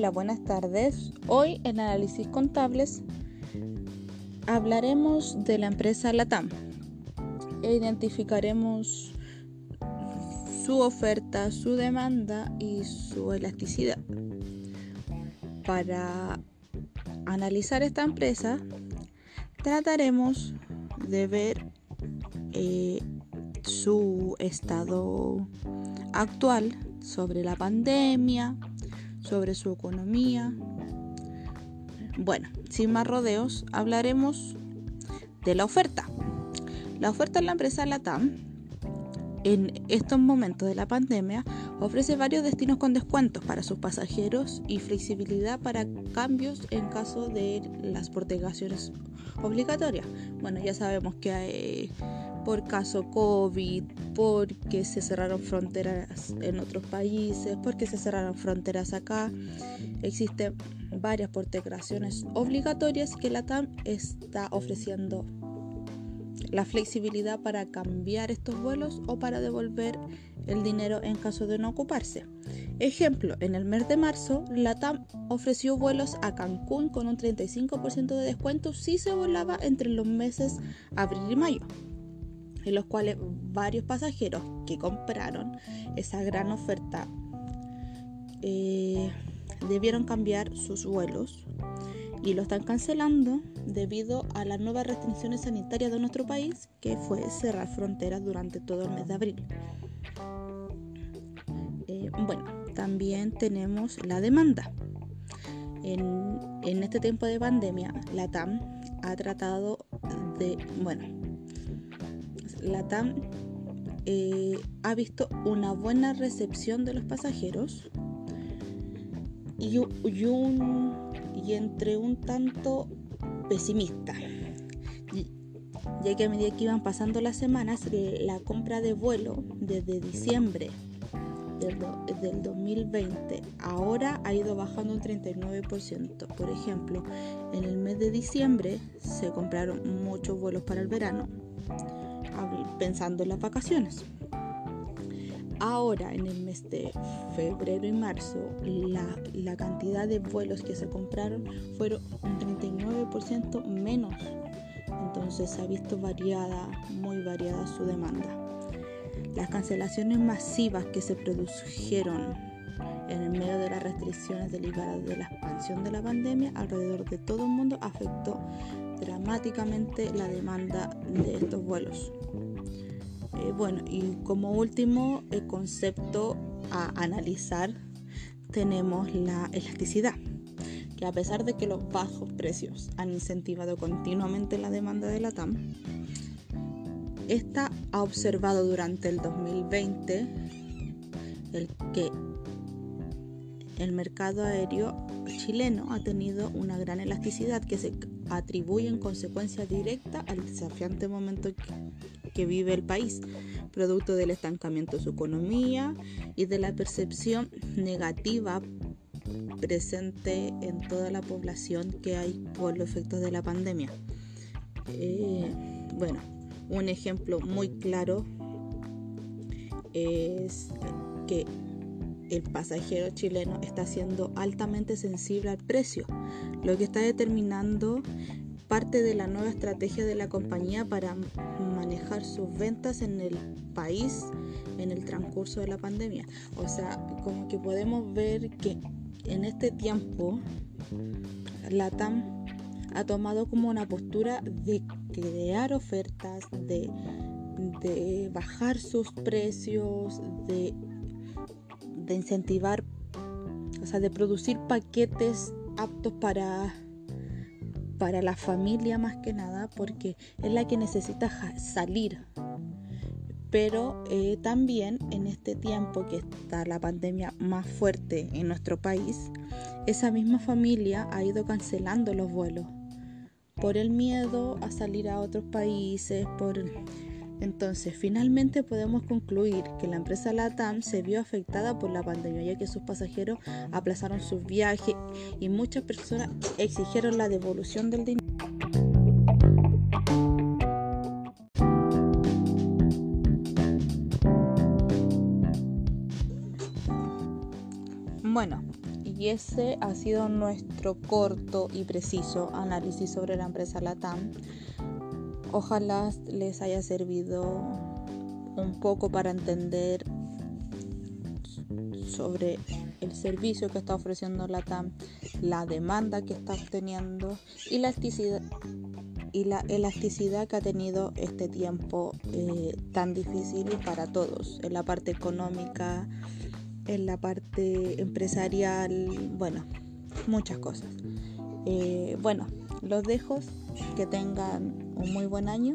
Hola, buenas tardes. Hoy en Análisis Contables hablaremos de la empresa Latam e identificaremos su oferta, su demanda y su elasticidad. Para analizar esta empresa, trataremos de ver eh, su estado actual sobre la pandemia, sobre su economía. Bueno, sin más rodeos, hablaremos de la oferta. La oferta en la empresa LATAM en estos momentos de la pandemia ofrece varios destinos con descuentos para sus pasajeros y flexibilidad para cambios en caso de las portegaciones obligatorias. Bueno, ya sabemos que hay por caso COVID, porque se cerraron fronteras en otros países, porque se cerraron fronteras acá. Existen varias portegraciones obligatorias que la TAM está ofreciendo la flexibilidad para cambiar estos vuelos o para devolver el dinero en caso de no ocuparse. Ejemplo, en el mes de marzo, la TAM ofreció vuelos a Cancún con un 35% de descuento si se volaba entre los meses abril y mayo en los cuales varios pasajeros que compraron esa gran oferta eh, debieron cambiar sus vuelos y lo están cancelando debido a las nuevas restricciones sanitarias de nuestro país, que fue cerrar fronteras durante todo el mes de abril. Eh, bueno, también tenemos la demanda. En, en este tiempo de pandemia, la TAM ha tratado de, bueno, la TAM eh, ha visto una buena recepción de los pasajeros y, y, entre un tanto pesimista, ya que a medida que iban pasando las semanas, la compra de vuelo desde diciembre del, del, 2020 ahora ha ido bajando un 39%. Por ejemplo, en el mes de diciembre se compraron muchos vuelos para el verano pensando en las vacaciones. Ahora, en el mes de febrero y marzo, la, cantidad de vuelos que se compraron fueron un 39% menos. Entonces se ha visto variada, muy variada su demanda. Las cancelaciones masivas que se produjeron en el medio de las restricciones derivadas de la expansión de la pandemia alrededor de todo el mundo afectó dramáticamente la demanda de estos vuelos. Eh, bueno, y como último el concepto a analizar tenemos la elasticidad, que a pesar de que los bajos precios han incentivado continuamente la demanda de la TAM, esta ha observado durante el 2020 el que el mercado aéreo chileno ha tenido una gran elasticidad que se atribuye en consecuencia directa al desafiante momento que, vive el país, producto del estancamiento de su economía y de la percepción negativa presente en toda la población que hay por los efectos de la pandemia. Eh, bueno, un ejemplo muy claro es que el pasajero chileno está siendo altamente sensible al precio, lo que está determinando parte de la nueva estrategia de la compañía para manejar sus ventas en el país en el transcurso de la pandemia. O sea, como que podemos ver que en este tiempo la TAM ha tomado como una postura de crear ofertas, de, de bajar sus precios, de de incentivar, o sea, de producir paquetes aptos para, para la familia más que nada, porque es la que necesita salir. Pero eh, también en este tiempo que está la pandemia más fuerte en nuestro país, esa misma familia ha ido cancelando los vuelos por el miedo a salir a otros países, por entonces, finalmente podemos concluir que la empresa LATAM se vio afectada por la pandemia, ya que sus pasajeros aplazaron sus viajes y muchas personas exigieron la devolución del dinero. Bueno, y ese ha sido nuestro corto y preciso análisis sobre la empresa Latam. Ojalá les haya servido un poco para entender sobre el servicio que está ofreciendo Latam, la demanda que está obteniendo y la elasticidad, y la elasticidad que ha tenido este tiempo eh, tan difícil para todos, en la parte económica, en la parte empresarial, bueno, muchas cosas. Eh, bueno, los dejo, que tengan un muy buen año